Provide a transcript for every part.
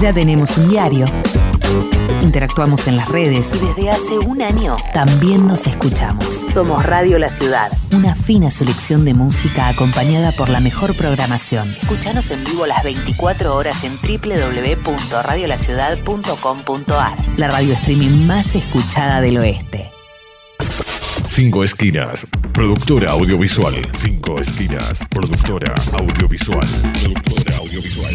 Ya tenemos un diario. Interactuamos en las redes y desde hace un año también nos escuchamos. Somos Radio La Ciudad, una fina selección de música acompañada por la mejor programación. Escuchanos en vivo las 24 horas en www.radiolaciudad.com.ar, la radio streaming más escuchada del oeste. Cinco Esquinas, productora audiovisual. Cinco Esquinas, productora audiovisual. Productora audiovisual.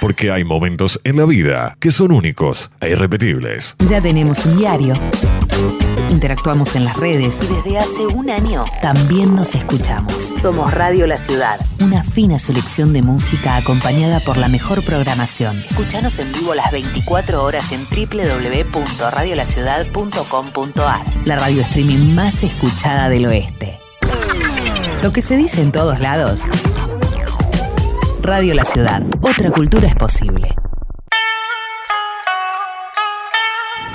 Porque hay momentos en la vida que son únicos e irrepetibles. Ya tenemos un diario. Interactuamos en las redes y desde hace un año también nos escuchamos. Somos Radio La Ciudad, una fina selección de música acompañada por la mejor programación. Escuchanos en vivo las 24 horas en www.radiolaciudad.com.ar, la radio streaming más escuchada del oeste. Lo que se dice en todos lados. Radio La Ciudad. Otra cultura es posible.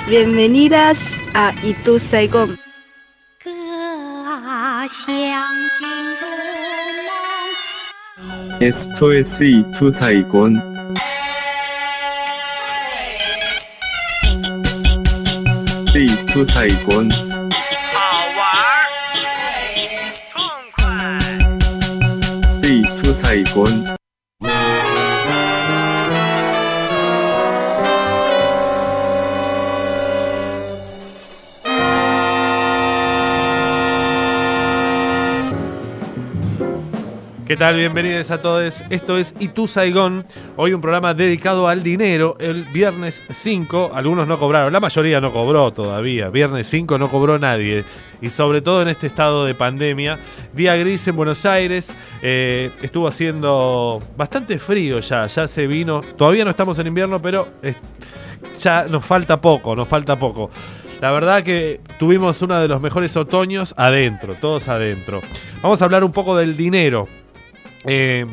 Bienvenidas a Itu Saigón. Esto es Itu Saigón. Itu Saigón. Itu ¿Qué tal? Bienvenidos a todos. Esto es Itu Saigón. Hoy un programa dedicado al dinero. El viernes 5, algunos no cobraron, la mayoría no cobró todavía. Viernes 5 no cobró nadie. Y sobre todo en este estado de pandemia. Día gris en Buenos Aires. eh, estuvo haciendo bastante frío ya. Ya se vino. Todavía no estamos en invierno, pero ya nos falta poco, nos falta poco. La verdad que tuvimos uno de los mejores otoños adentro, todos adentro. Vamos a hablar un poco del dinero. Eh,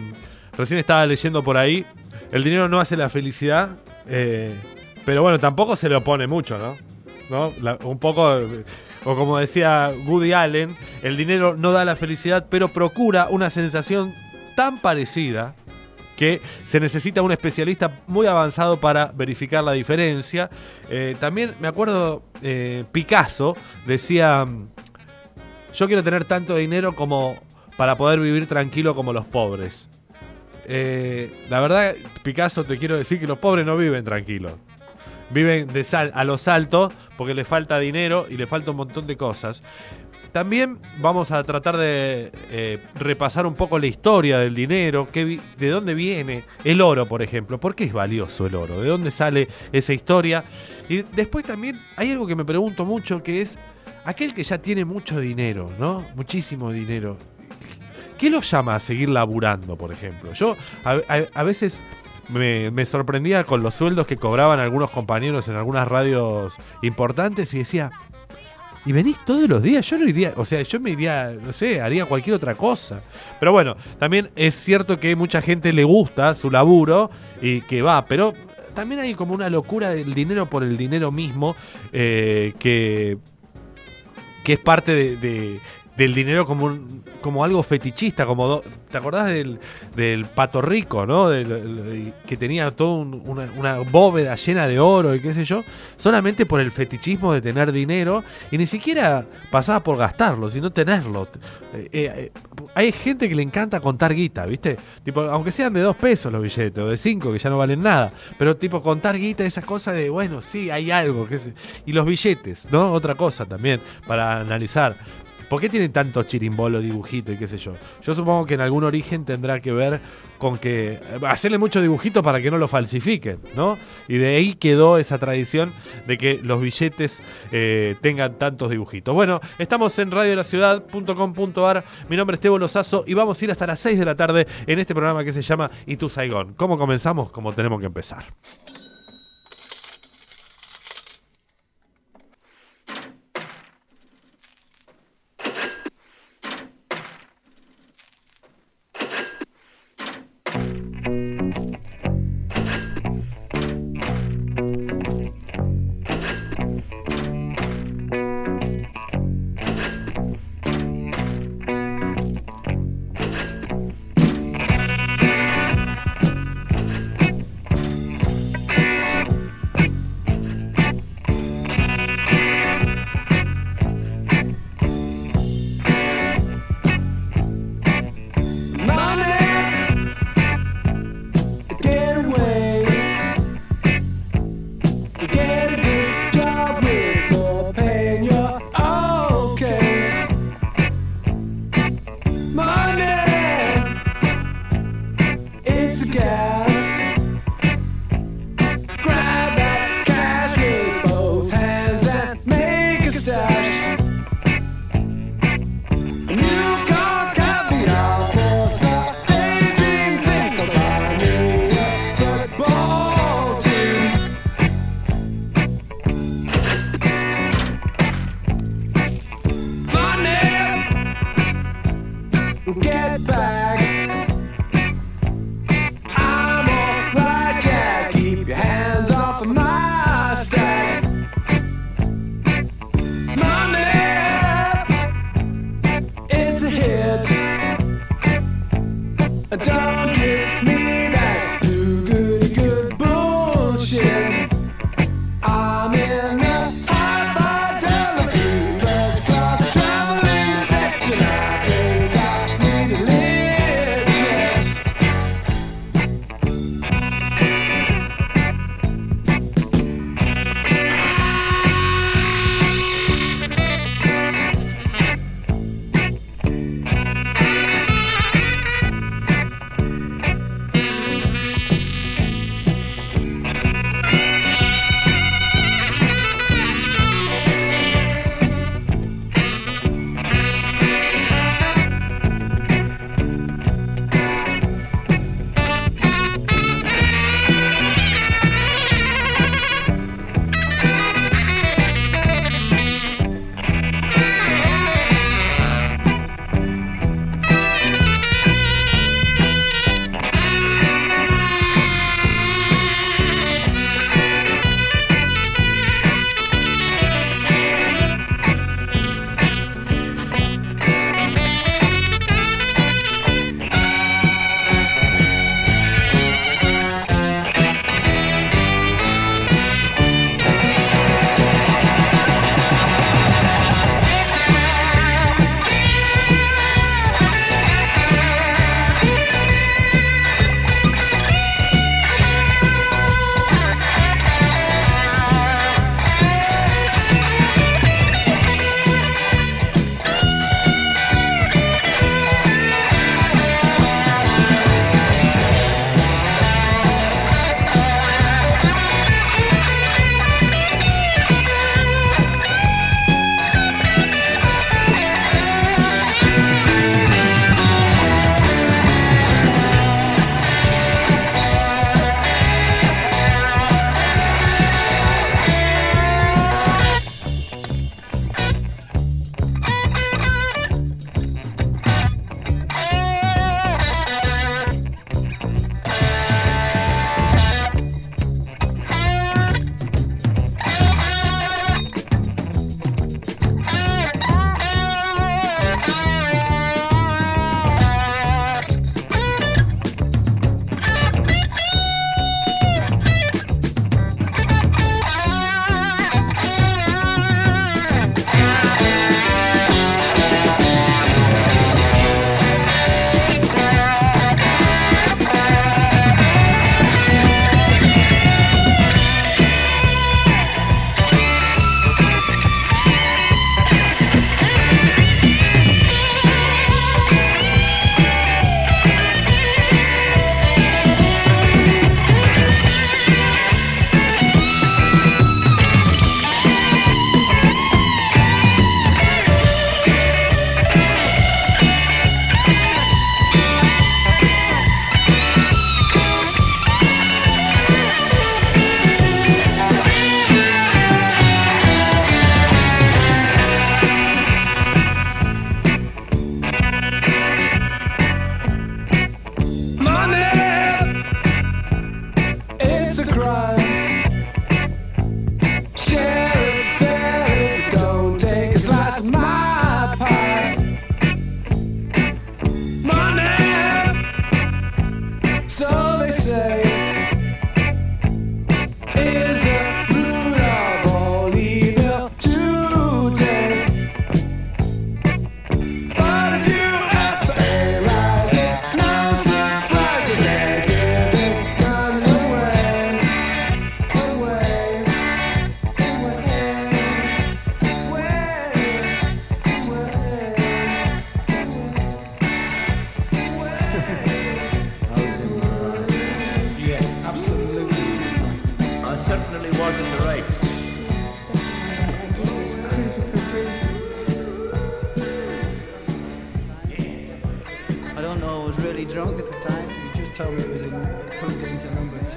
recién estaba leyendo por ahí. El dinero no hace la felicidad. eh, pero bueno, tampoco se le opone mucho, ¿no? Un poco. O como decía Woody Allen, el dinero no da la felicidad, pero procura una sensación tan parecida que se necesita un especialista muy avanzado para verificar la diferencia. Eh, también me acuerdo, eh, Picasso decía, yo quiero tener tanto dinero como para poder vivir tranquilo como los pobres. Eh, la verdad, Picasso, te quiero decir que los pobres no viven tranquilos. Viven de sal a los altos porque les falta dinero y le falta un montón de cosas. También vamos a tratar de eh, repasar un poco la historia del dinero, qué de dónde viene el oro, por ejemplo. ¿Por qué es valioso el oro? ¿De dónde sale esa historia? Y después también hay algo que me pregunto mucho, que es aquel que ya tiene mucho dinero, ¿no? Muchísimo dinero. ¿Qué lo llama a seguir laburando, por ejemplo? Yo a, veces me, sorprendía con los sueldos que cobraban algunos compañeros en algunas radios importantes y decía, ¿y venís todos los días? Yo no iría, o sea, yo me iría, no sé, haría cualquier otra cosa. Pero bueno, también es cierto que mucha gente le gusta su laburo y que va, pero también hay como una locura del dinero por el dinero mismo eh, que que es parte de- del dinero como, un- como algo fetichista, como do- ¿te acordás del, del pato rico, ¿no? Del- el- que tenía toda una, una bóveda llena de oro y qué sé yo, solamente por el fetichismo de tener dinero y ni siquiera pasaba por gastarlo, sino tenerlo. Eh, eh, hay gente que le encanta contar guita, ¿viste? Tipo, aunque sean de dos pesos los billetes o de cinco que ya no valen nada, pero tipo contar guita, esas cosas de, bueno, sí, hay algo. Que se- y los billetes, ¿no? Otra cosa también para analizar. ¿Por qué tiene tanto chirimbolo, dibujito y qué sé yo? Yo supongo que en algún origen tendrá que ver con que eh, hacerle mucho dibujito para que no lo falsifiquen, ¿no? Y de ahí quedó esa tradición de que los billetes eh, tengan tantos dibujitos. Bueno, estamos en radiolaciudad.com.ar. Mi nombre es Tebo Lozazo y vamos a ir hasta las 6 de la tarde en este programa que se llama Y tu Saigón. ¿Cómo comenzamos? Como tenemos que empezar. together.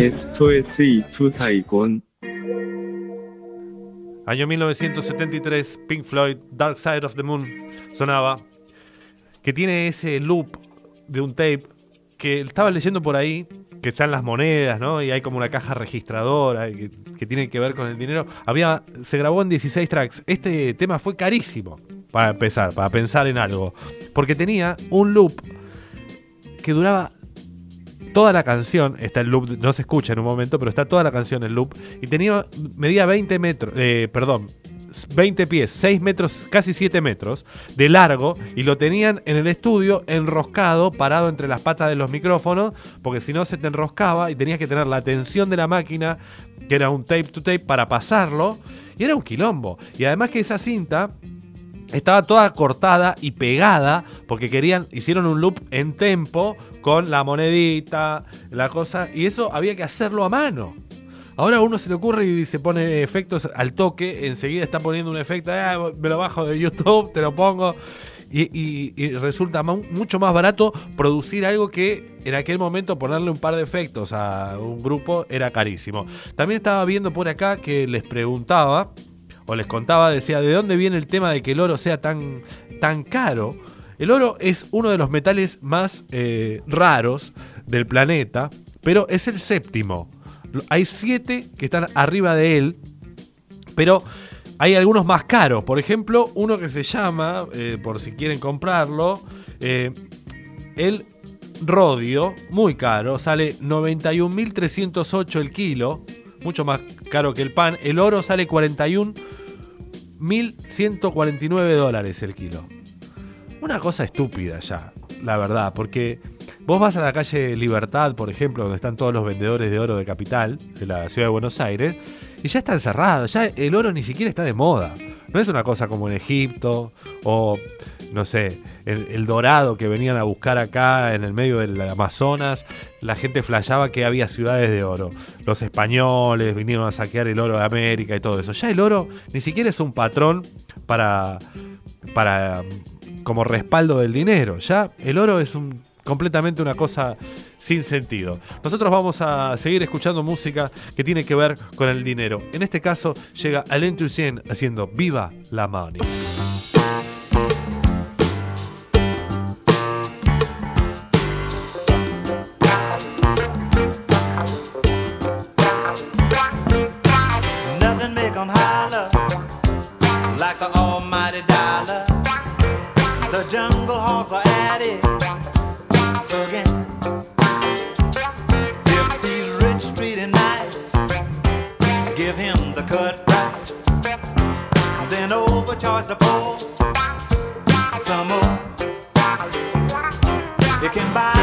S2S2 Saigon. Año 1973, Pink Floyd, Dark Side of the Moon, sonaba, que tiene ese loop de un tape que estaba leyendo por ahí, que están las monedas, ¿no? Y hay como una caja registradora que, que tiene que ver con el dinero. Había, se grabó en 16 tracks. Este tema fue carísimo, para empezar, para pensar en algo. Porque tenía un loop que duraba toda la canción, está el loop, no se escucha en un momento, pero está toda la canción en loop, y tenía, medía 20 metros, eh, perdón, 20 pies, 6 metros, casi 7 metros de largo, y lo tenían en el estudio enroscado, parado entre las patas de los micrófonos, porque si no se te enroscaba y tenías que tener la tensión de la máquina, que era un tape to tape, para pasarlo, y era un quilombo. Y además que esa cinta estaba toda cortada y pegada porque querían, hicieron un loop en tempo con la monedita, la cosa, y eso había que hacerlo a mano. Ahora a uno se le ocurre y se pone efectos al toque, enseguida está poniendo un efecto, "Ah, me lo bajo de YouTube, te lo pongo. Y, y- resulta mu- mucho más barato producir algo que en aquel momento ponerle un par de efectos a un grupo era carísimo. También estaba viendo por acá que les preguntaba, o les contaba, decía, ¿de dónde viene el tema de que el oro sea tan, tan caro? El oro es uno de los metales más eh, raros del planeta, pero es el séptimo. Hay siete que están arriba de él, pero hay algunos más caros. Por ejemplo, uno que se llama, eh, por si quieren comprarlo, eh, el rodio, muy caro, sale 91.308 el kilo, mucho más caro que el pan. El oro sale 41.149 dólares el kilo. Una cosa estúpida ya, la verdad, porque vos vas a la calle Libertad, por ejemplo, donde están todos los vendedores de oro de capital, de la ciudad de Buenos Aires, y ya están cerrados, ya el oro ni siquiera está de moda. No es una cosa como en Egipto o, no sé, el, dorado que venían a buscar acá en el medio del Amazonas. La gente flasheaba que había ciudades de oro. Los españoles vinieron a saquear el oro de América y todo eso. Ya el oro ni siquiera es un patrón para, para como respaldo del dinero. Ya el oro es completamente una cosa sin sentido. Nosotros vamos a seguir escuchando música que tiene que ver con el dinero. En este caso llega Alain Toussaint haciendo Viva la Money. Cut price. Then overcharge the poor some more. It can buy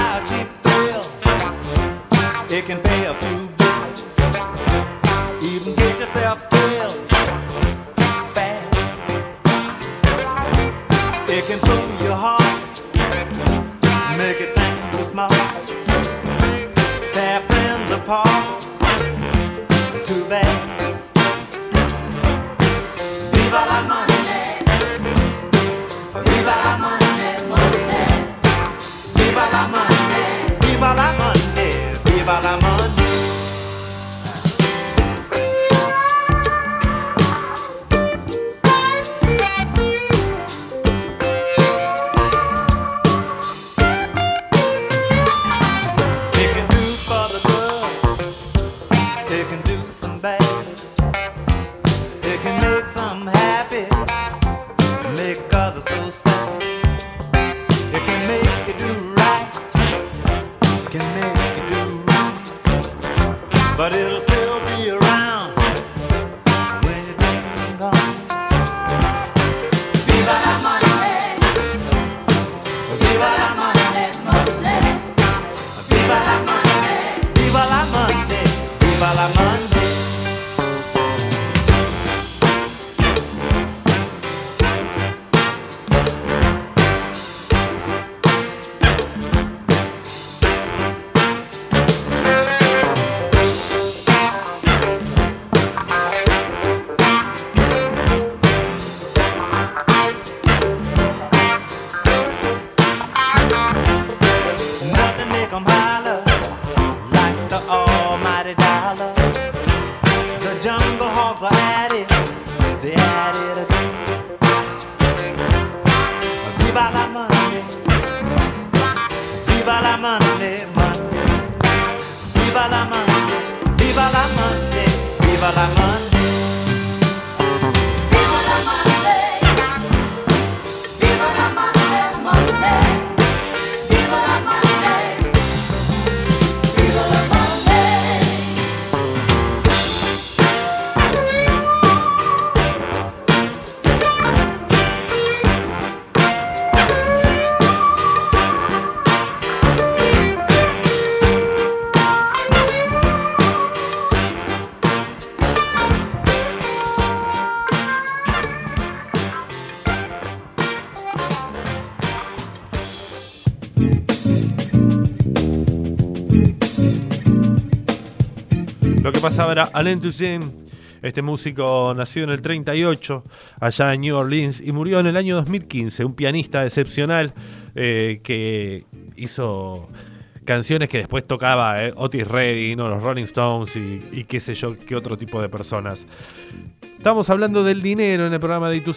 Viva la Monday, viva la Monday, Monday. Viva la Monday, viva la Monday, viva la Monday. Pasaba era Alain Toussaint, este músico nacido en el 38, allá en New Orleans, y murió en el año 2015, un pianista excepcional eh, que hizo canciones que después tocaba eh, Otis Redding o los Rolling Stones y, qué sé yo, qué otro tipo de personas. Estamos hablando del dinero en el programa de Itu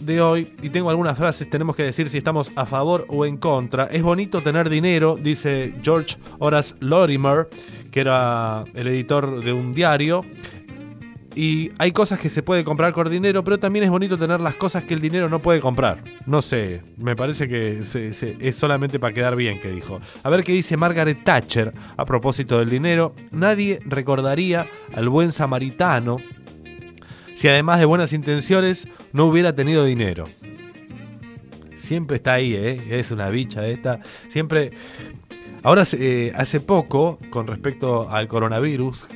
de hoy y tengo algunas frases, tenemos que decir si estamos a favor o en contra. Es bonito tener dinero, dice George Horace Lorimer, que era el editor de un diario. Y hay cosas que se puede comprar con dinero, pero también es bonito tener las cosas que el dinero no puede comprar. No sé, me parece que es solamente para quedar bien que dijo. A ver qué dice Margaret Thatcher a propósito del dinero. Nadie recordaría al buen samaritano si además de buenas intenciones no hubiera tenido dinero. Siempre está ahí, ¿eh? es una bicha esta. Siempre. Ahora, eh, hace poco, con respecto al coronavirus,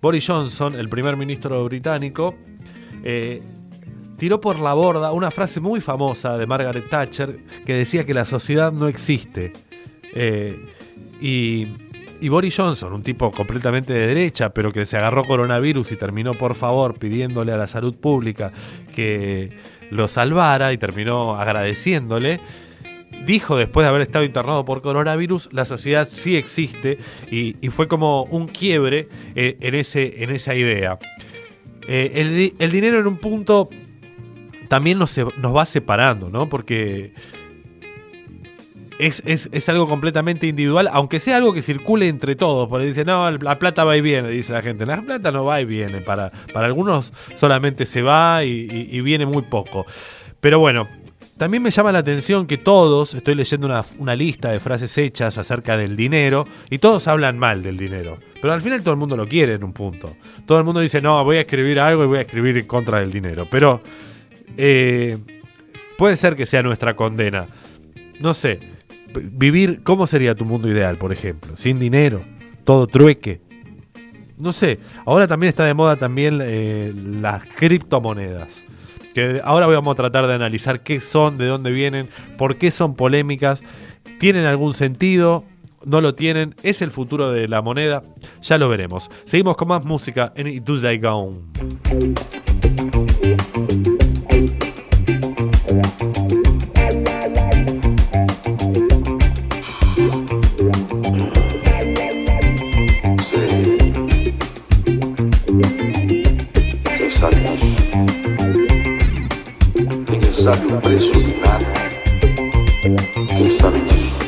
Boris Johnson, el primer ministro británico, eh, tiró por la borda una frase muy famosa de Margaret Thatcher que decía que la sociedad no existe. Eh, y, y Boris Johnson, un tipo completamente de derecha, pero que se agarró coronavirus y terminó, por favor, pidiéndole a la salud pública que lo salvara y terminó agradeciéndole. Dijo después de haber estado internado por coronavirus, la sociedad sí existe y, fue como un quiebre eh, en, ese, en esa idea. Eh, el, di- el dinero en un punto también nos, va separando, ¿no? Porque es, es- algo completamente individual, aunque sea algo que circule entre todos. Porque dice, no, la plata va y viene, dice la gente. La plata no va y viene. Para, para algunos solamente se va y viene muy poco. Pero bueno, también me llama la atención que todos, estoy leyendo una, lista de frases hechas acerca del dinero, y todos hablan mal del dinero. Pero al final todo el mundo lo quiere en un punto. Todo el mundo dice, no, voy a escribir algo y voy a escribir en contra del dinero. Pero eh, puede ser que sea nuestra condena. No sé, vivir, ¿cómo sería tu mundo ideal, por ejemplo? Sin dinero, todo trueque. No sé, ahora también está de moda también eh, las criptomonedas. Ahora vamos a tratar de analizar qué son, de dónde vienen, por qué son polémicas, tienen algún sentido, no lo tienen, es el futuro de la moneda, ya lo veremos. Seguimos con más música en Ituzai Gone. sabe o preço de nada. Quem sabe disso?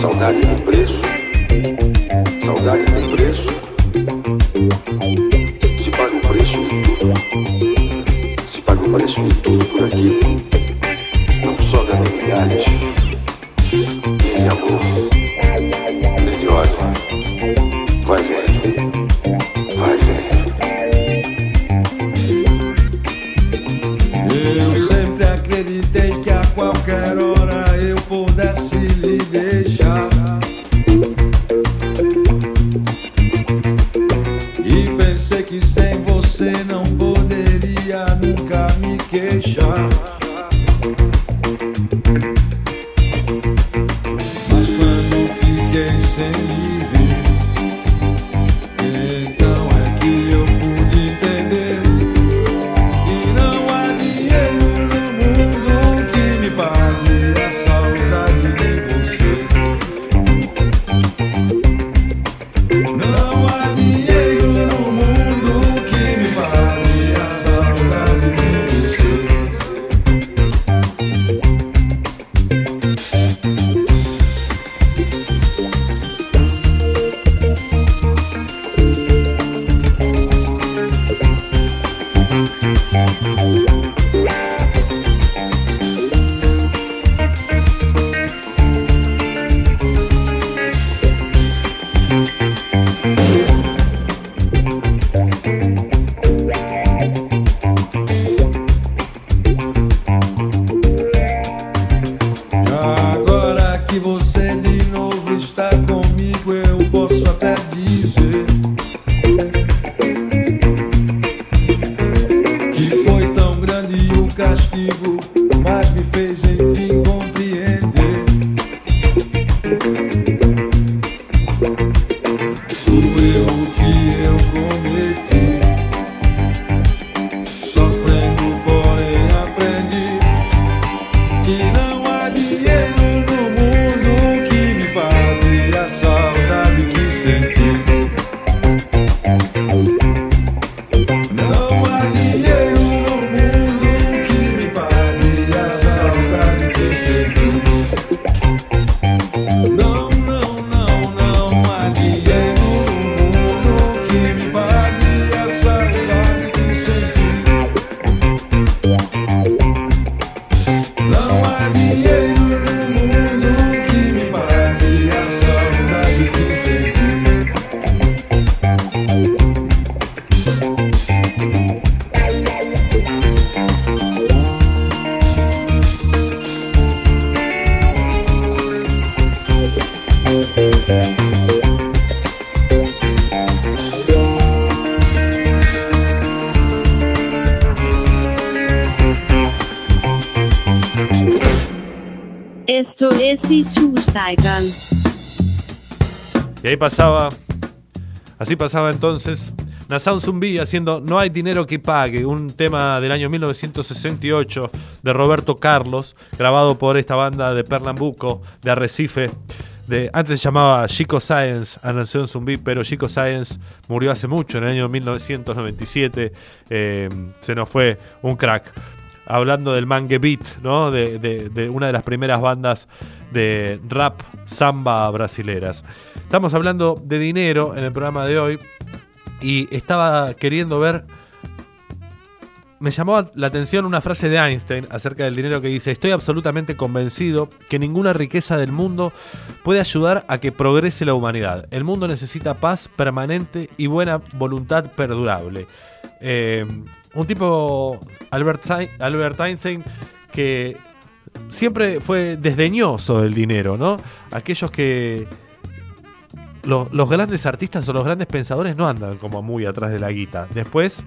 Saudade tem preço. Saudade tem preço. Se paga o preço de tudo. Se paga o preço de tudo por aqui. Não sobra nem milhares nem de amor, nem de ódio. Vai vendo. Y ahí pasaba, así pasaba entonces, Nasan Zumbi haciendo No hay dinero que pague, un tema del año 1968 de Roberto Carlos, grabado por esta banda de Pernambuco, de Arrecife. De, antes se llamaba Chico Science a Nación Zumbi, pero Chico Science murió hace mucho, en el año 1997. eh, se nos fue un crack hablando del Mangue Beat, ¿no? De, de- una de las primeras bandas de rap samba brasileras. Estamos hablando de dinero en el programa de hoy y estaba queriendo ver. Me llamó la atención una frase de Einstein acerca del dinero que dice, estoy absolutamente convencido que ninguna riqueza del mundo puede ayudar a que progrese la humanidad. El mundo necesita paz permanente y buena voluntad perdurable. Eh, un tipo, Albert, Einstein, que siempre fue desdeñoso del dinero, ¿no? Aquellos que... Los, los grandes artistas o los grandes pensadores no andan como muy atrás de la guita. Después,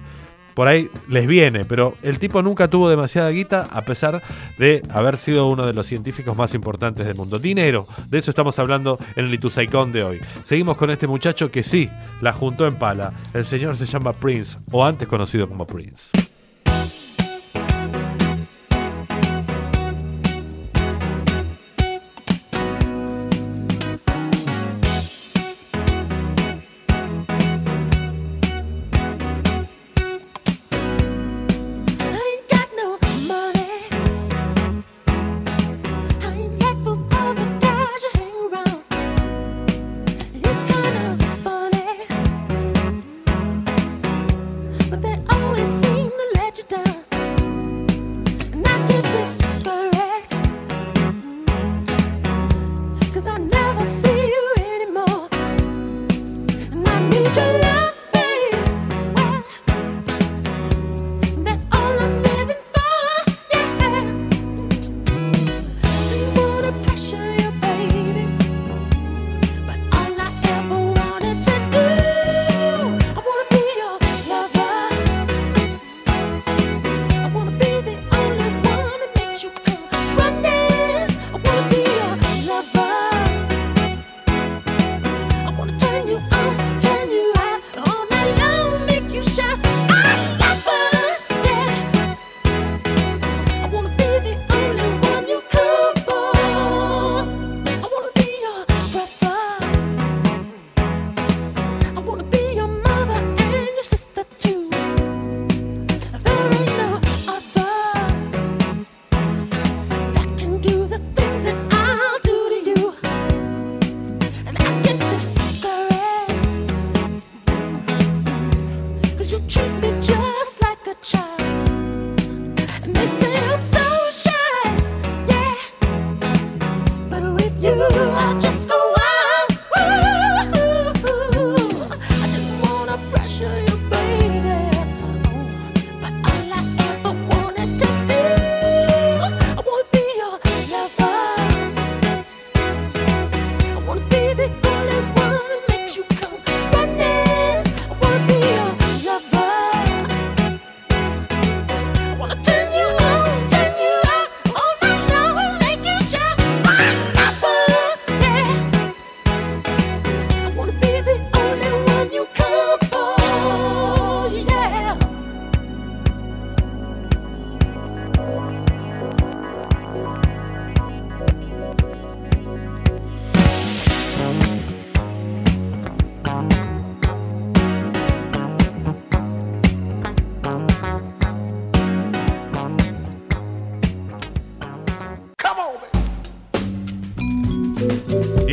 por ahí les viene, pero el tipo nunca tuvo demasiada guita a pesar de haber sido uno de los científicos más importantes del mundo. Dinero, de eso estamos hablando en el Ituzaicón de hoy. Seguimos con este muchacho que sí, la juntó en pala. El señor se llama Prince, o antes conocido como Prince.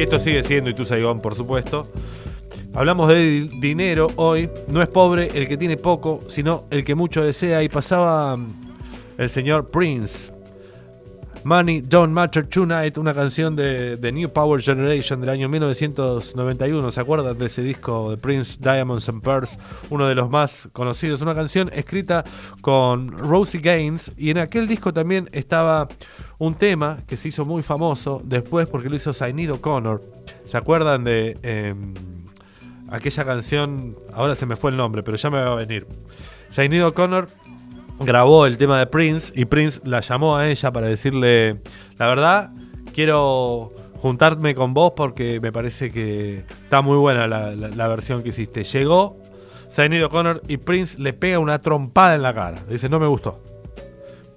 Esto sigue siendo Itu Saigón, por supuesto. Hablamos de di- dinero hoy. No es pobre el que tiene poco, sino el que mucho desea. Y pasaba mm, el señor Prince. Money Don't Matter Tonight, una canción de, de New Power Generation del año 1991. ¿Se acuerdan de ese disco de Prince Diamonds and Pearls? Uno de los más conocidos. Una canción escrita con Rosie Gaines. Y en aquel disco también estaba un tema que se hizo muy famoso después porque lo hizo Sinead O'Connor. ¿Se acuerdan de em, aquella canción? Ahora se me fue el nombre, pero ya me va a venir. Sinead O'Connor grabó el tema de Prince y Prince la llamó a ella para decirle, la verdad quiero juntarme con vos porque me parece que está muy buena la, versión que hiciste. Llegó Sinead O'Connor y Prince le pega una trompada en la cara. Dice, no me gustó.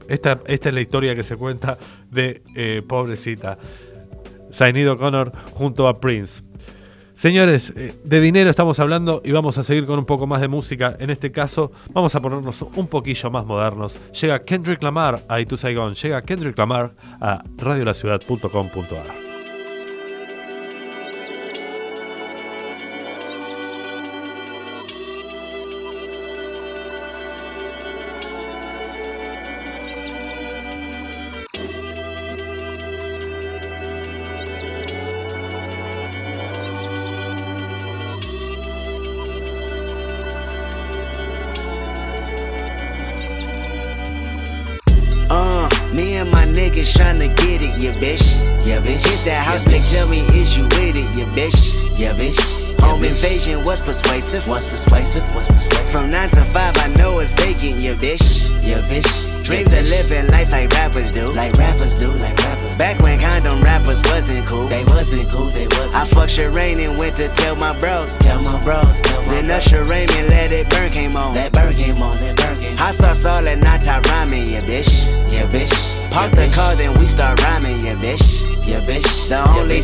Esta, esta es la historia que se cuenta de eh, pobrecita Sinead O'Connor junto a Prince. Señores, eh, de dinero estamos hablando y vamos a seguir con un poco más de música. En este caso, vamos a ponernos un poquillo más modernos. Llega Kendrick Lamar a Itu Saigon. Llega Kendrick Lamar a radiolaciudad.com.ar.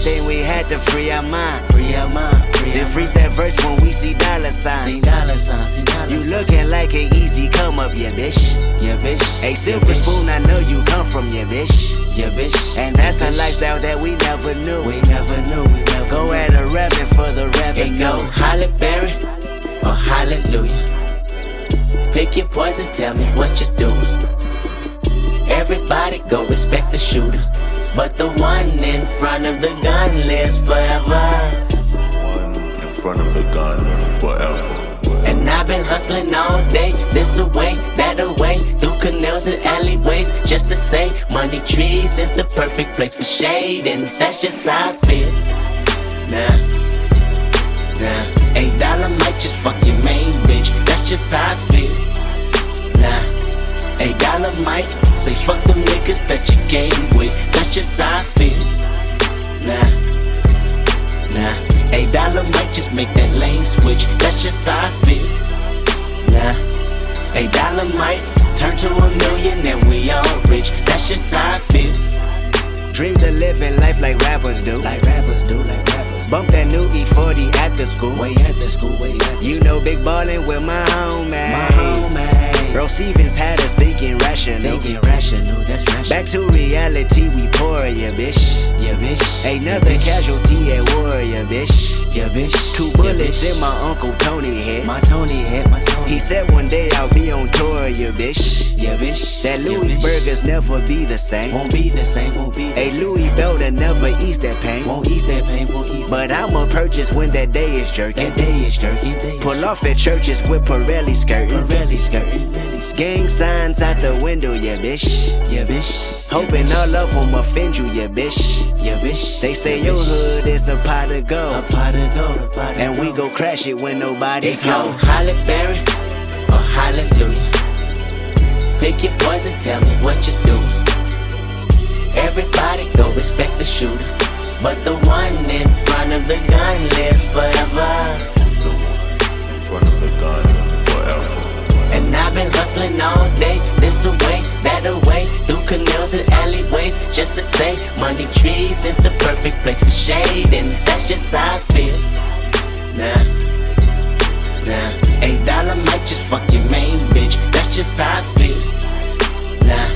thing we had to free our mind. Free our mind. Free Then freeze that verse when we see dollar signs. See dollar signs, see dollar You looking like an easy come up, yeah, bitch. Yeah, bitch. A silver spoon, I know you come from, yeah, bitch. Yeah, bitch. And that's a lifestyle that we never knew. We never knew. We never go at a revenue for the revenue. It go Holly Berry or Hallelujah. Pick your poison, tell me what you're doing. Everybody go respect the shooter. But the one in front of the gun lives forever. in front of the gun forever. And I've been hustling all day, this away, that away, through canals and alleyways, just to say, money trees is the perfect place for shade, and that's just how I feel. Nah, nah, eight dollar might just fuck your main bitch, that's just how I feel. Nah, eight dollar might say fuck them niggas that you game with, that's just how I feel. Nah. Nah, eight dollar might just make that lane switch. That's just how I feel. Nah, eight dollar might turn to a million and we all rich. That's just how I feel. Dreams of living life like rappers do. Like rappers do, like rappers. Bump that new E40 at the school. Way at the school, way at the You know, big ballin' with my homies. My homies. Bro Stevens had us thinking rational. Thinking rational, that's rational. Back to reality, we pour, yeah, bitch. Yeah, bitch. Another casualty at war, yeah, bitch. Yeah, bitch. Two bullets in my Uncle Tony head. My Tony head, my Tony. He said one day I'll be on tour, yeah, bitch. Yeah, bitch. That Louis burgers never be the same. Won't be the same, won't be. A Louis Belder never ease that pain. Won't ease that pain, won't ease But I'ma purchase when that day is jerking. That day is jerking. Pull off at churches with Pirelli skirting. Pirelli skirting. Gang signs out the window, yeah, bitch. Yeah, bitch. Hoping all of them offend you, yeah, bitch. Yeah, bitch. They say your hood is a pot of gold. A pot of gold, a pot of And we go crash it when nobody's home. Holly Berry or Hallelujah. Pick your poison, tell me what you do. Everybody go respect the shooter. But the one in front of the gun lives forever. And I've been hustling all day, this away, that away, through canals and alleyways, just to say, money trees is the perfect place for shade, and that's just how I feel. Nah, nah, eight dollar might just fuck your main bitch, that's just how I feel. Nah,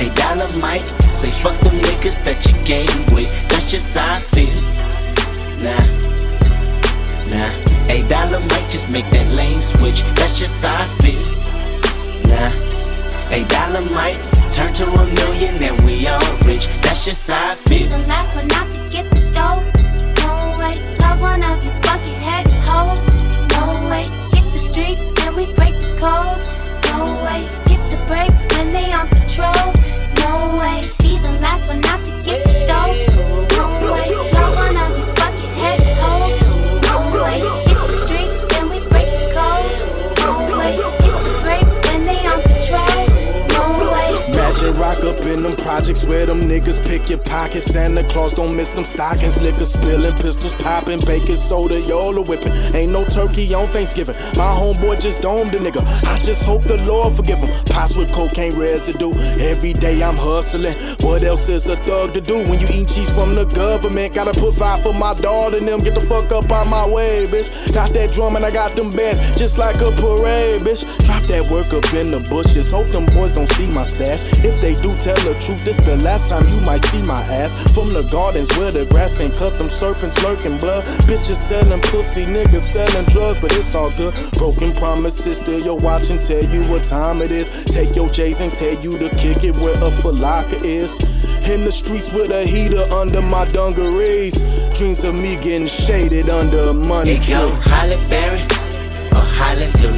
eight dollar might say fuck them niggas that you game with, that's just how I feel. Nah. Nah, eight dollar might just make that lane switch. That's just how I feel. Nah, eight dollar might turn to a million and we all rich. That's just how I feel. the last one out to get the stove. No way, love one of you bucket headed hoes. No way, hit the streets and we break niggas pick your pockets. Santa Claus don't miss them stockings. Liquor spilling, pistols popping, baking soda, y'all whipping. Ain't no turkey on Thanksgiving. My homeboy just domed a nigga. I just hope the Lord forgive him. Pots with cocaine residue. Every day I'm hustling. What else is a thug to do when you eat cheese from the government? Gotta put five for my daughter and them. Get the fuck up out my way, bitch. Got that drum and I got them bands just like a parade, bitch. That work up in the bushes. Hope them boys don't see my stash. If they do tell the truth, this the last time you might see my ass. From the gardens where the grass ain't cut, them serpents lurking blood. Bitches selling pussy, niggas selling drugs, but it's all good. Broken promises, still your watch and tell you what time it is. Take your J's and tell you to kick it where a falaka is. In the streets with a heater under my dungarees. Dreams of me getting shaded under a money tree. go Holly Berry or Hallelujah.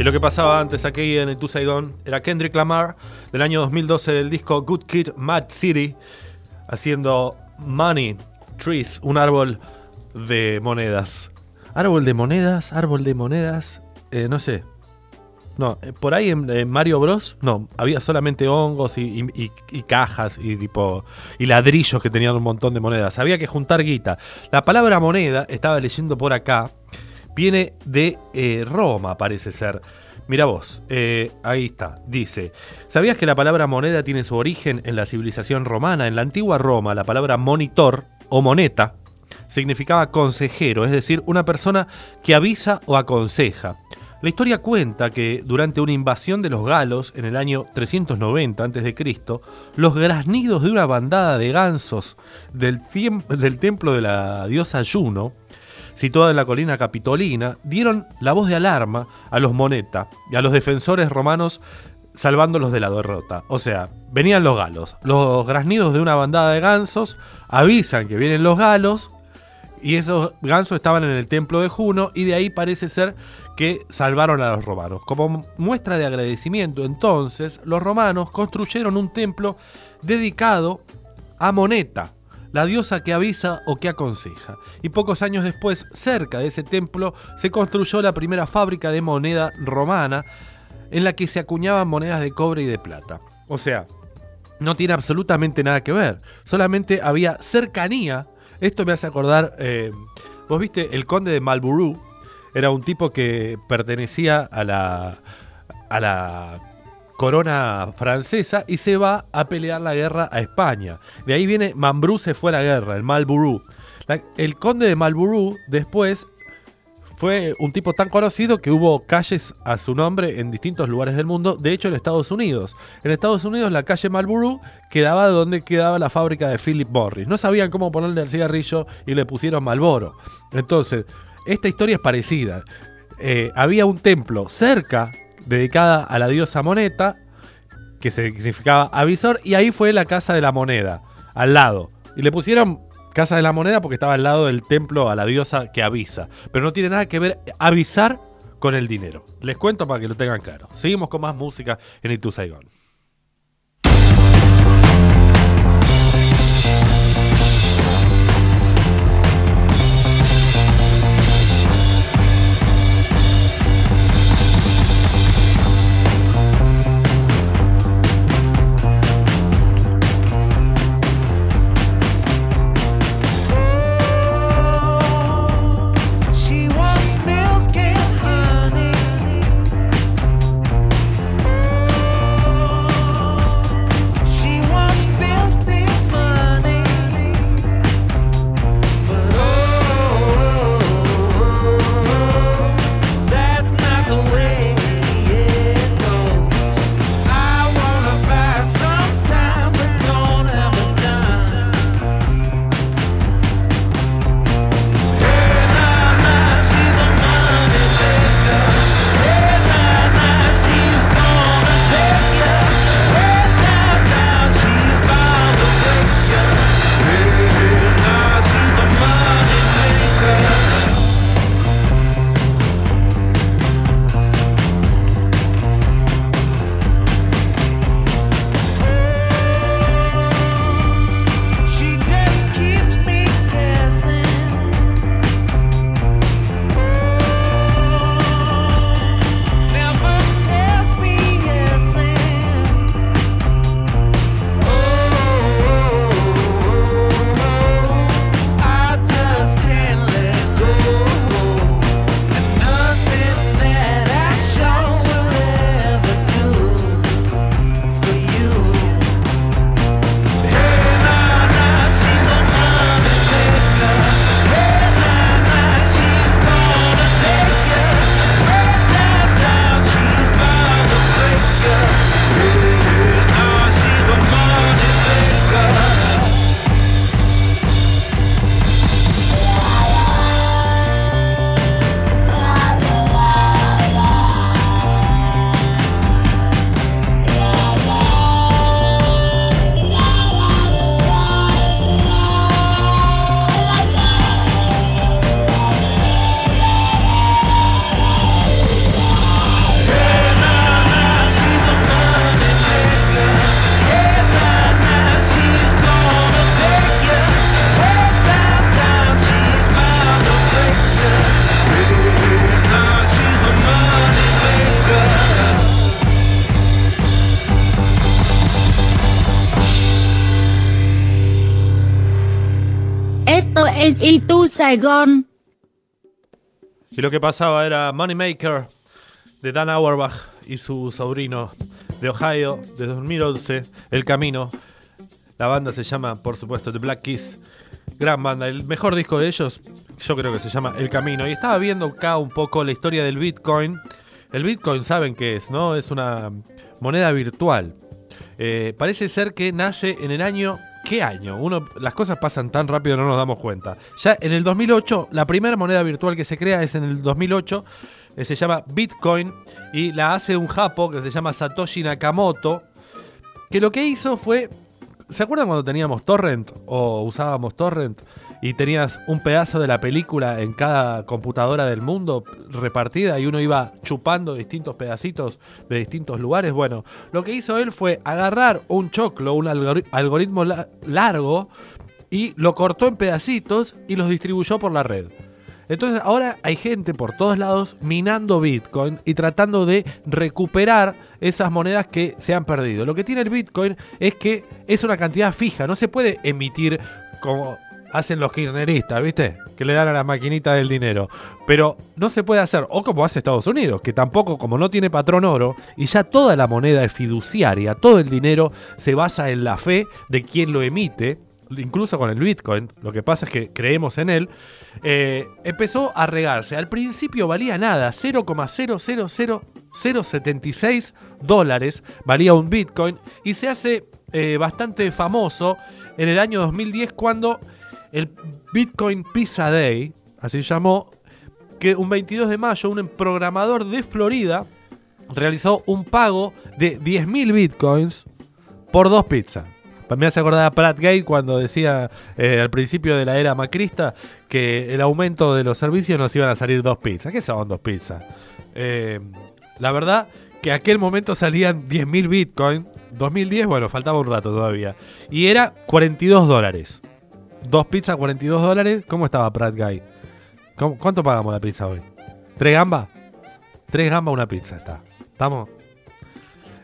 Y lo que pasaba antes aquí en Tu Saigon era Kendrick Lamar del año 2012 del disco Good Kid, Mad City, haciendo Money Trees, un árbol de monedas. Árbol de monedas, árbol de monedas, eh, no sé. No, eh, por ahí en, Mario Bros. No, había solamente hongos y- y cajas y tipo y ladrillos que tenían un montón de monedas. Había que juntar guita. La palabra moneda, estaba leyendo por acá, viene de eh, Roma, parece ser. Mira vos, eh, ahí está, dice, ¿sabías que la palabra moneda tiene su origen en la civilización romana? En la antigua Roma, la palabra monitor o moneta significaba consejero, es decir, una persona que avisa o aconseja. La historia cuenta que durante una invasión de los galos en el año 390 a.C., los graznidos de una bandada de gansos del, del templo de la diosa Juno, situada en la colina capitolina, dieron la voz de alarma a los moneta y a los defensores romanos salvándolos de la derrota. O sea, venían los galos. Los graznidos de una bandada de gansos avisan que vienen los galos y esos gansos estaban en el templo de Juno y de ahí parece ser que salvaron a los romanos. Como muestra de agradecimiento entonces, los romanos construyeron un templo dedicado a Moneta, la diosa que avisa o que aconseja. Y pocos años después, cerca de ese templo, se construyó la primera fábrica de moneda romana en la que se acuñaban monedas de cobre y de plata. O sea, no tiene absolutamente nada que ver. Solamente había cercanía. Esto me hace acordar. eh, Vos viste, el conde de Marlborough era un tipo que pertenecía a la. a la corona francesa y se va a pelear la guerra a España. De ahí viene Mambrú se fue a la guerra, el. La- el conde de Marlborough después fue un tipo tan conocido que hubo calles a su nombre en distintos lugares del mundo, de hecho en Estados Unidos. En Estados Unidos la calle Marlborough quedaba donde quedaba la fábrica de Philip Morris. No sabían cómo ponerle el cigarrillo y le pusieron Malboro. Entonces, esta historia es parecida. Eh, había un templo cerca dedicada a la diosa Moneta, que significaba avisor, y ahí fue la casa de la moneda, al lado. Y le pusieron casa de la moneda porque estaba al lado del templo a la diosa que avisa. Pero no tiene nada que ver avisar con el dinero. Les cuento para que lo tengan claro. Seguimos con más música en Itu Saigon. Saigon. Y lo que pasaba era Moneymaker de Dan Auerbach y su sobrino de Ohio de 2011, El Camino. La banda se llama, por supuesto, The Black Keys. Gran banda. El mejor disco de ellos, yo creo que se llama El Camino. Y estaba viendo acá un poco la historia del Bitcoin. El Bitcoin, saben qué es, ¿no? Es una moneda virtual. Eh, parece ser que nace en el año. ¿Qué año? Uno, las cosas pasan tan rápido no nos damos cuenta. Ya en el 2008, la primera moneda virtual que se crea es en el 2008. eh, se llama Bitcoin y la hace un japo que se llama Satoshi Nakamoto. Que lo que hizo fue. ¿Se acuerdan cuando teníamos Torrent o usábamos Torrent y tenías un pedazo de la película en cada computadora del mundo repartida y uno iba chupando distintos pedacitos de distintos lugares? Bueno, lo que hizo él fue agarrar un choclo, un algori- algoritmo la- largo y lo cortó en pedacitos y los distribuyó por la red. Entonces ahora hay gente por todos lados minando Bitcoin y tratando de recuperar esas monedas que se han perdido. Lo que tiene el Bitcoin es que es una cantidad fija, no se puede emitir como hacen los kirchneristas, ¿viste? Que le dan a la maquinita del dinero. Pero no se puede hacer, o como hace Estados Unidos, que tampoco, como no tiene patrón oro, y ya toda la moneda es fiduciaria, todo el dinero se basa en la fe de quien lo emite, incluso con el Bitcoin, lo que pasa es que creemos en él, eh, empezó a regarse. Al principio valía nada, 0,000076 dólares valía un Bitcoin y se hace eh, bastante famoso en el año 2010 cuando el Bitcoin Pizza Day, así llamó, que un 22 de mayo un programador de Florida realizó un pago de 10.000 bitcoins por dos pizzas. Me hace acordar a Pratt Gate cuando decía eh, al principio de la era macrista que el aumento de los servicios nos iban a salir dos pizzas. ¿Qué son dos pizzas? Eh, la verdad que aquel momento salían 10.000 bitcoins. 2010, bueno, faltaba un rato todavía. Y era 42 dólares. Dos pizzas, 42 dólares. ¿Cómo estaba Pratt Guy? ¿Cómo- ¿Cuánto pagamos la pizza hoy? ¿Tres gambas? Tres gambas una pizza está. ¿Estamos?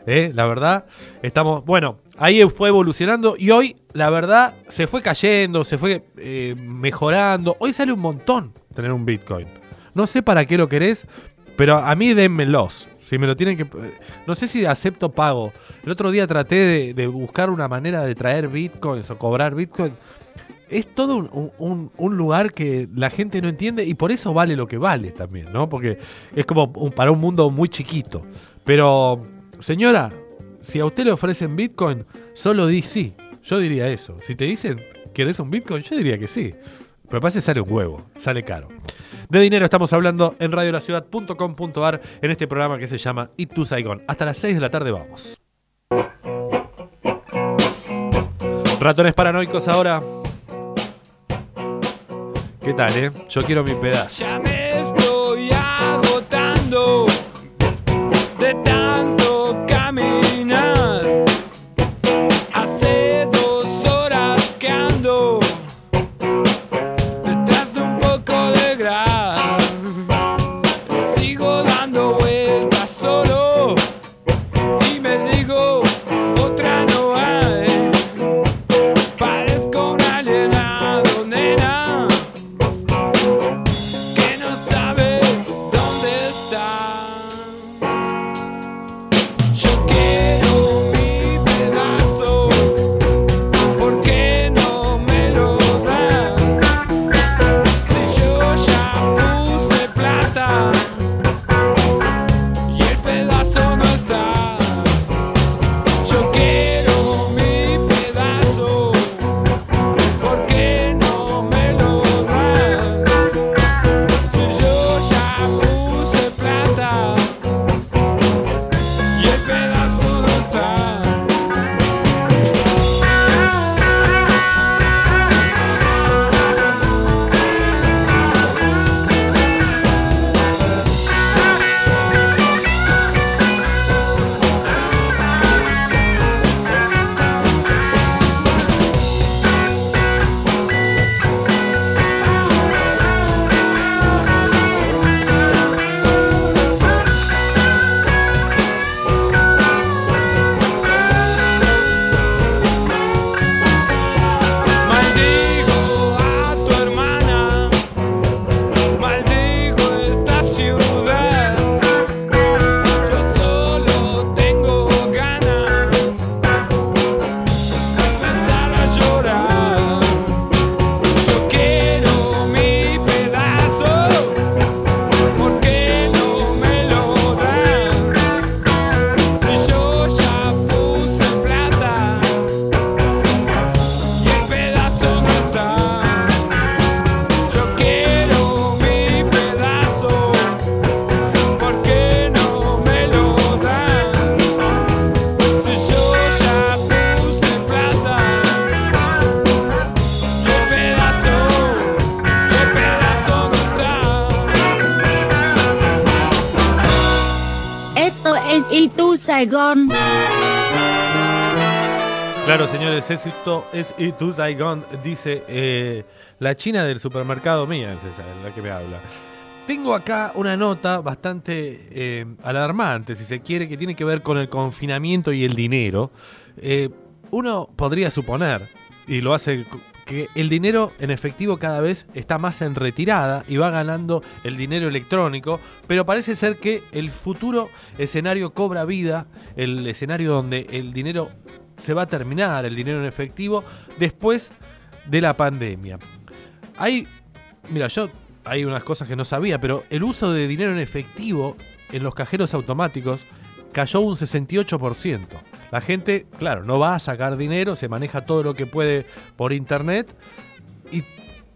¿Eh? La verdad, estamos. Bueno, ahí fue evolucionando y hoy, la verdad, se fue cayendo, se fue eh, mejorando. Hoy sale un montón tener un Bitcoin. No sé para qué lo querés, pero a mí denmelos. Si me lo tienen que. No sé si acepto pago. El otro día traté de, de buscar una manera de traer bitcoins o cobrar bitcoin. Es todo un, un- lugar que la gente no entiende y por eso vale lo que vale también, ¿no? Porque es como un- para un mundo muy chiquito. Pero, señora, si a usted le ofrecen bitcoin, solo di sí. Yo diría eso. Si te dicen, ¿querés un bitcoin? Yo diría que sí. Pero pasa sale un huevo, sale caro. De dinero estamos hablando en radiolaciudad.com.ar en este programa que se llama It to Saigon. Hasta las 6 de la tarde vamos. Ratones paranoicos ahora. ¿Qué tal, eh? Yo quiero mi pedazo. Ya me estoy agotando de Saigon. Claro, señores, esto es It to Saigon, dice eh, la china del supermercado mía, es esa, la que me habla. Tengo acá una nota bastante eh, alarmante, si se quiere, que tiene que ver con el confinamiento y el dinero. Eh, uno podría suponer, y lo hace, que el dinero en efectivo cada vez está más en retirada y va ganando el dinero electrónico, pero parece ser que el futuro escenario cobra vida, el escenario donde el dinero se va a terminar, el dinero en efectivo, después de la pandemia. Hay, mira, yo hay unas cosas que no sabía, pero el uso de dinero en efectivo en los cajeros automáticos cayó un 68%. La gente, claro, no va a sacar dinero, se maneja todo lo que puede por internet y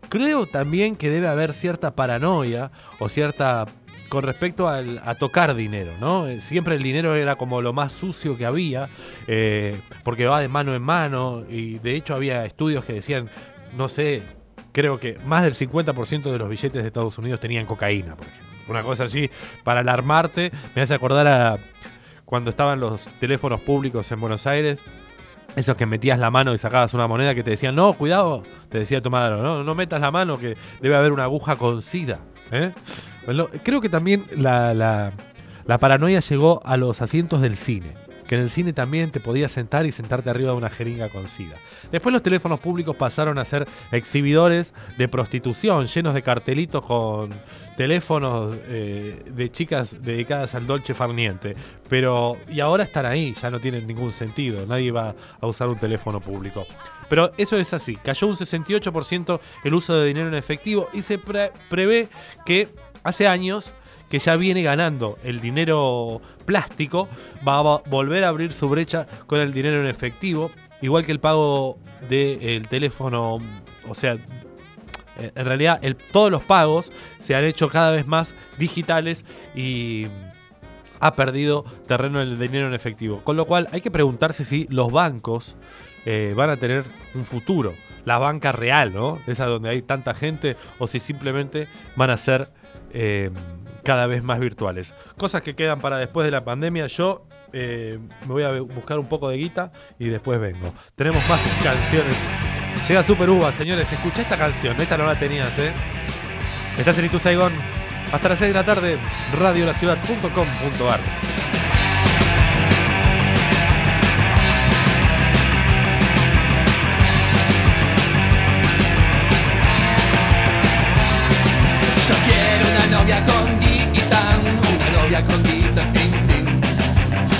creo también que debe haber cierta paranoia o cierta con respecto al- a tocar dinero, ¿no? Eh, Siempre el dinero era como lo más sucio que había, eh, porque va de mano en mano, y de hecho había estudios que decían, no sé, creo que más del 50% de los billetes de Estados Unidos tenían cocaína, por ejemplo. Una cosa así, para alarmarte, me hace acordar a cuando estaban los teléfonos públicos en Buenos Aires, esos que metías la mano y sacabas una moneda que te decían, no, cuidado, te decía tu madre, no, no metas la mano que debe haber una aguja con sida. ¿eh? Bueno, creo que también la, la- la paranoia llegó a los asientos del cine. Que en el cine también te podías sentar y sentarte arriba de una jeringa con sida. Después los teléfonos públicos pasaron a ser exhibidores de prostitución, llenos de cartelitos con teléfonos eh, de chicas dedicadas al dolce farniente. Pero, y ahora están ahí, ya no tienen ningún sentido. Nadie va a usar un teléfono público. Pero eso es así, cayó un 68% el uso de dinero en efectivo y se pre- prevé que hace años que ya viene ganando el dinero plástico, va a vo- volver a abrir su brecha con el dinero en efectivo, igual que el pago del teléfono, o sea, en realidad todos los pagos se han hecho cada vez más digitales y ha perdido terreno el dinero en efectivo. Con lo cual hay que preguntarse si los bancos eh, van a tener un futuro. La banca real, ¿no? Esa donde hay tanta gente, o si simplemente van a ser eh, cada vez más virtuales. Cosas que quedan para después de la pandemia. Yo eh, me voy a buscar un poco de guita y después vengo. Tenemos más canciones. Llega Super Uva, señores. Escucha esta canción. Esta no la tenías, ¿eh? Estás en Itu Saigon. Hasta las 6 de la tarde, radiolaciudad.com.ar.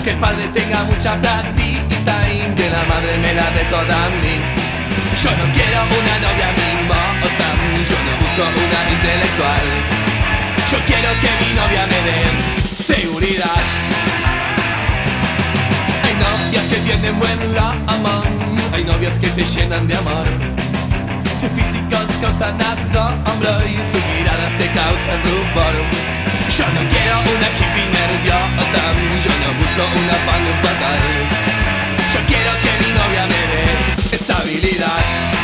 Que el padre tenga mucha platita y que la madre me la dé toda a mí. Yo no quiero una novia mimosa, yo no busco una intelectual. Yo quiero que mi novia me dé seguridad. Hay novias que tienen buen amor, hay novias que te llenan de amor. Sus físicos causan asombro y su mirada te causa rubor. Yo no quiero una hippie nerviosa, yo no busco una fan fatal. Yo quiero que mi novia me dé estabilidad.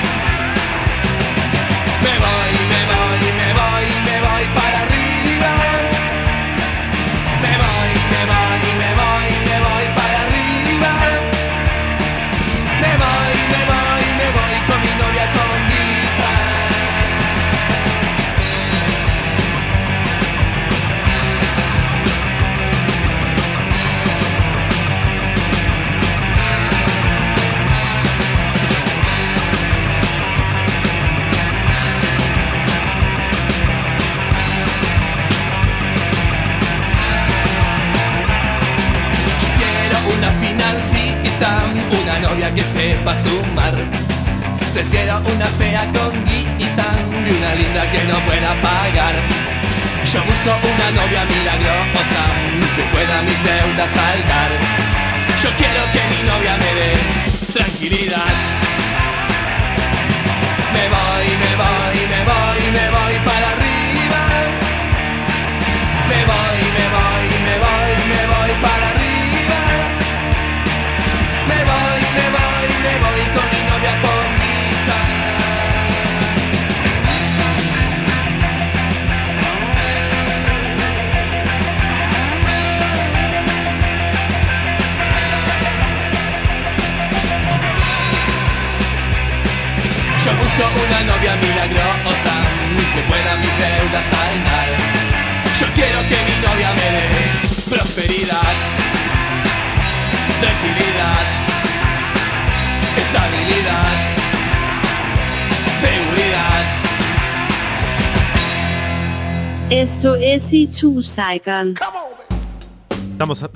Estamos, a-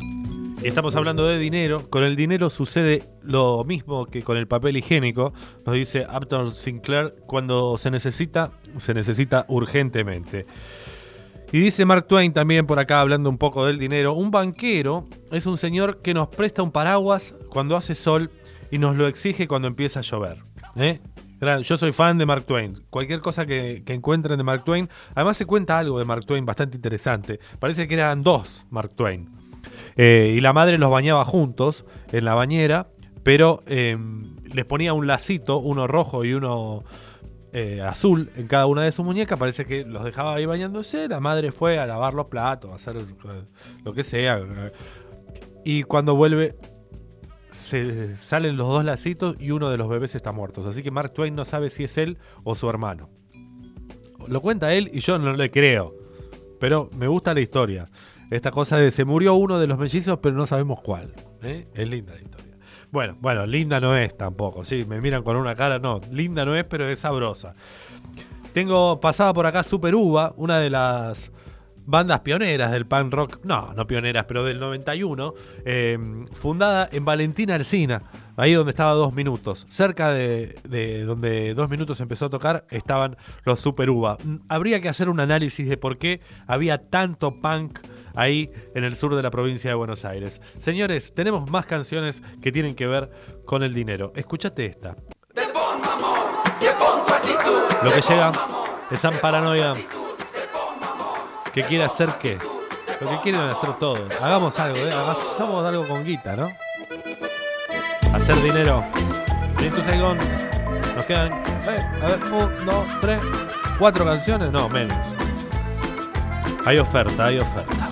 estamos hablando de dinero. Con el dinero sucede lo mismo que con el papel higiénico. Nos dice Upton Sinclair, cuando se necesita, se necesita urgentemente. Y dice Mark Twain también por acá hablando un poco del dinero. Un banquero es un señor que nos presta un paraguas cuando hace sol y nos lo exige cuando empieza a llover. ¿eh? Yo soy fan de Mark Twain. Cualquier cosa que, encuentren de Mark Twain. Además se cuenta algo de Mark Twain bastante interesante. Parece que eran dos Mark Twain. Eh, y la madre los bañaba juntos en la bañera, pero eh, les ponía un lacito, uno rojo y uno eh, azul en cada una de sus muñecas. Parece que los dejaba ahí bañándose. La madre fue a lavar los platos, a hacer lo que sea. Y cuando vuelve, se salen los dos lacitos y uno de los bebés está muerto. Así que Mark Twain no sabe si es él o su hermano. Lo cuenta él y yo no le creo. Pero me gusta la historia. Esta cosa de se murió uno de los mellizos, pero no sabemos cuál. ¿eh? Es linda la historia. Bueno, bueno, linda no es tampoco. Sí, me miran con una cara. No, linda no es, pero es sabrosa. Tengo pasada por acá Super Uva, una de las bandas pioneras del punk rock, no, no pioneras, pero del 91, eh, fundada en Valentina Alsina, ahí donde estaba Dos Minutos. Cerca de, de donde Dos Minutos empezó a tocar estaban los Super Uva. Mm, Habría que hacer un análisis de por qué había tanto punk ahí en el sur de la provincia de Buenos Aires. Señores, tenemos más canciones que tienen que ver con el dinero. Escuchate esta. Lo que llega es San Paranoia que quiere hacer qué. Lo que quieren hacer todo. Hagamos algo, ¿eh? Hagamos algo con guita, ¿no? Hacer dinero. Nos quedan, eh, a ver, un, dos, tres, cuatro canciones. No, menos. Hay oferta, hay oferta.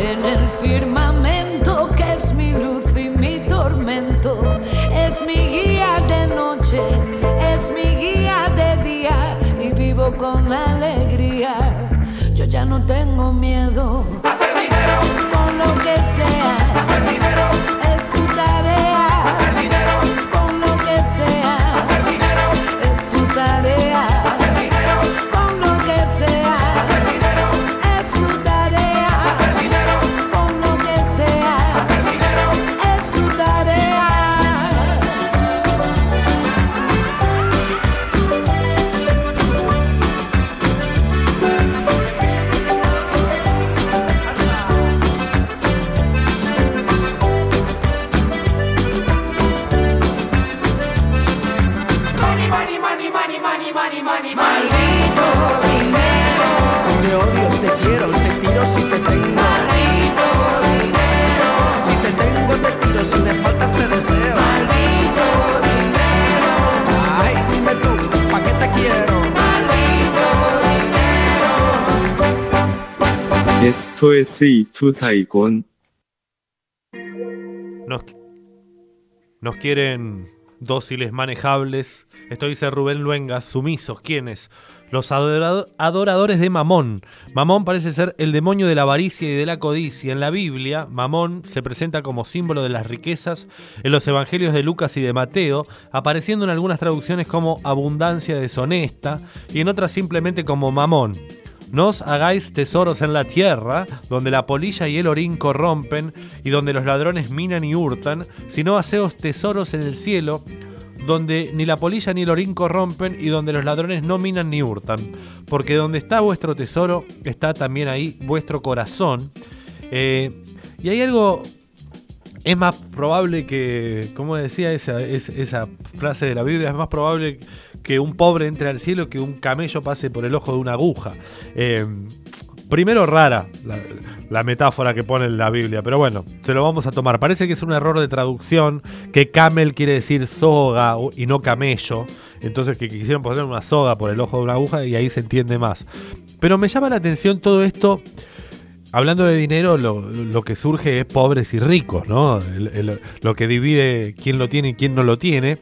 en el firmamento que es mi luz y mi tormento, es mi guía de noche, es mi guía de día y vivo con alegría. Yo ya no tengo miedo, hacer dinero con lo que sea. Dinero. Esto es Itu Saigon. Nos, nos quieren dóciles, manejables. Esto dice Rubén Luengas, sumisos. ¿Quiénes? Los adorado- adoradores de Mamón. Mamón parece ser el demonio de la avaricia y de la codicia. En la Biblia, Mamón se presenta como símbolo de las riquezas en los evangelios de Lucas y de Mateo, apareciendo en algunas traducciones como abundancia deshonesta y en otras simplemente como Mamón. No os hagáis tesoros en la tierra, donde la polilla y el orín corrompen, y donde los ladrones minan y hurtan, sino haceos tesoros en el cielo, donde ni la polilla ni el orín corrompen, y donde los ladrones no minan ni hurtan. Porque donde está vuestro tesoro, está también ahí vuestro corazón. Eh, y hay algo es más probable que, como decía esa, es- esa frase de la Biblia, es más probable que un pobre entre al cielo que un camello pase por el ojo de una aguja. Eh, primero rara la, metáfora que pone en la Biblia, pero bueno, se lo vamos a tomar. Parece que es un error de traducción, que camel quiere decir soga y no camello, entonces que quisieron poner una soga por el ojo de una aguja y ahí se entiende más. Pero me llama la atención todo esto Hablando de dinero, lo, que surge es pobres y ricos, ¿no? Lo que divide quién lo tiene y quién no lo tiene.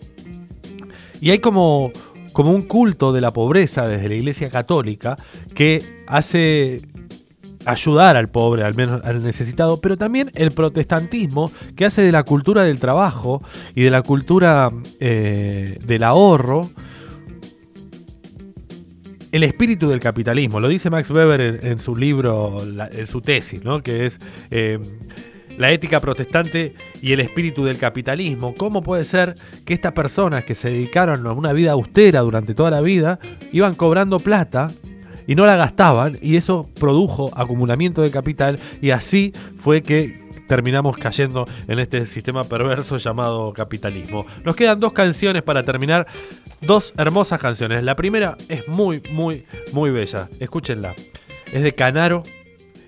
Y hay como, como un culto de la pobreza desde la Iglesia Católica que hace ayudar al pobre, al menos al necesitado, pero también el protestantismo que hace de la cultura del trabajo y de la cultura eh, del ahorro el espíritu del capitalismo. Lo dice Max Weber en, su libro, en su tesis, ¿no? que es eh, La ética protestante y el espíritu del capitalismo. ¿Cómo puede ser que estas personas que se dedicaron a una vida austera durante toda la vida iban cobrando plata? Y no la gastaban, y eso produjo acumulamiento de capital, y así fue que terminamos cayendo en este sistema perverso llamado capitalismo. Nos quedan dos canciones para terminar, dos hermosas canciones. La primera es muy, muy, muy bella. Escúchenla. Es de Canaro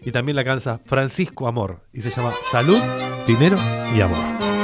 y también la cansa Francisco Amor y se llama Salud, Dinero y Amor.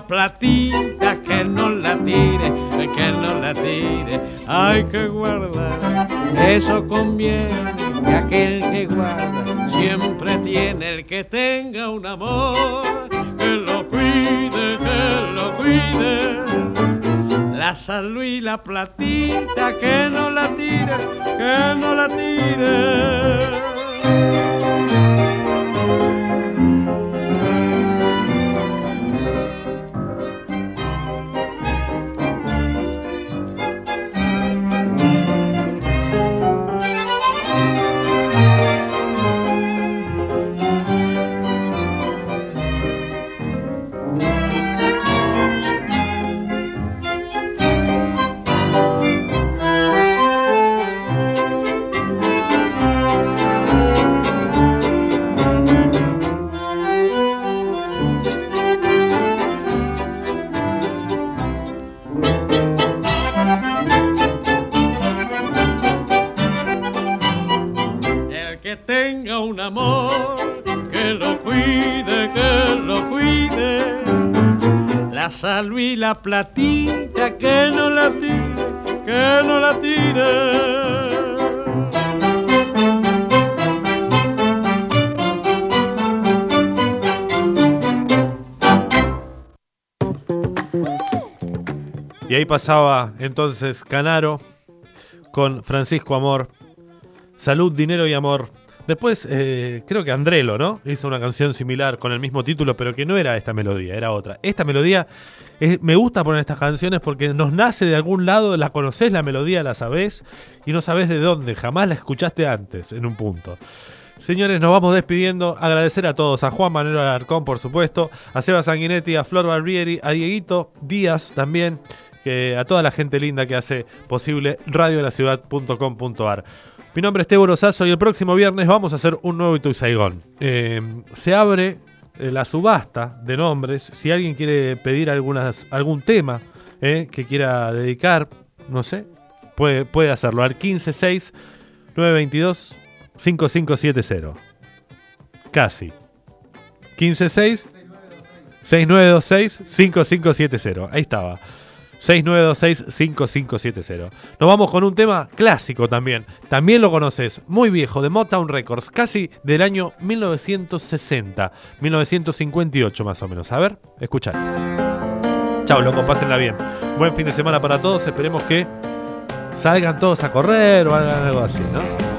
La platita que no la tire, que no la tire, hay que guardar. Eso conviene que aquel que guarda siempre tiene el que tenga un amor, que lo cuide, que lo cuide. La salud y la platita que no la tire, que no la tire. Que lo cuide, que lo cuide. La salud y la platita, que no la tire, que no la tire. Y ahí pasaba entonces Canaro con Francisco Amor. Salud, dinero y amor. Después, eh, creo que Andrelo, ¿no? Hizo una canción similar con el mismo título, pero que no era esta melodía, era otra. Esta melodía, me gusta poner estas canciones porque nos nace de algún lado, la conocés la melodía, la sabés, y no sabés de dónde, jamás la escuchaste antes, en un punto. Señores, nos vamos despidiendo. Agradecer a todos, a Juan Manuel Alarcón, por supuesto, a Seba Sanguinetti, a Flor Barbieri, a Dieguito Díaz también, que a toda la gente linda que hace posible radiolaciudad.com.ar. Mi nombre es Tebo Rosazo y el próximo viernes vamos a hacer un nuevo Itu. Eh, se abre eh, la subasta de nombres. Si alguien quiere pedir algunas, algún tema eh, que quiera dedicar, no sé, puede, puede hacerlo al 156 922 5570. Casi. 156 6926 5570. Ahí estaba. 6926-5570. Nos vamos con un tema clásico también. También lo conoces, muy viejo, de Motown Records, casi del año 1960, 1958 más o menos. A ver, escuchar. Chao, loco, pásenla bien. Buen fin de semana para todos. Esperemos que salgan todos a correr o hagan algo así, ¿no?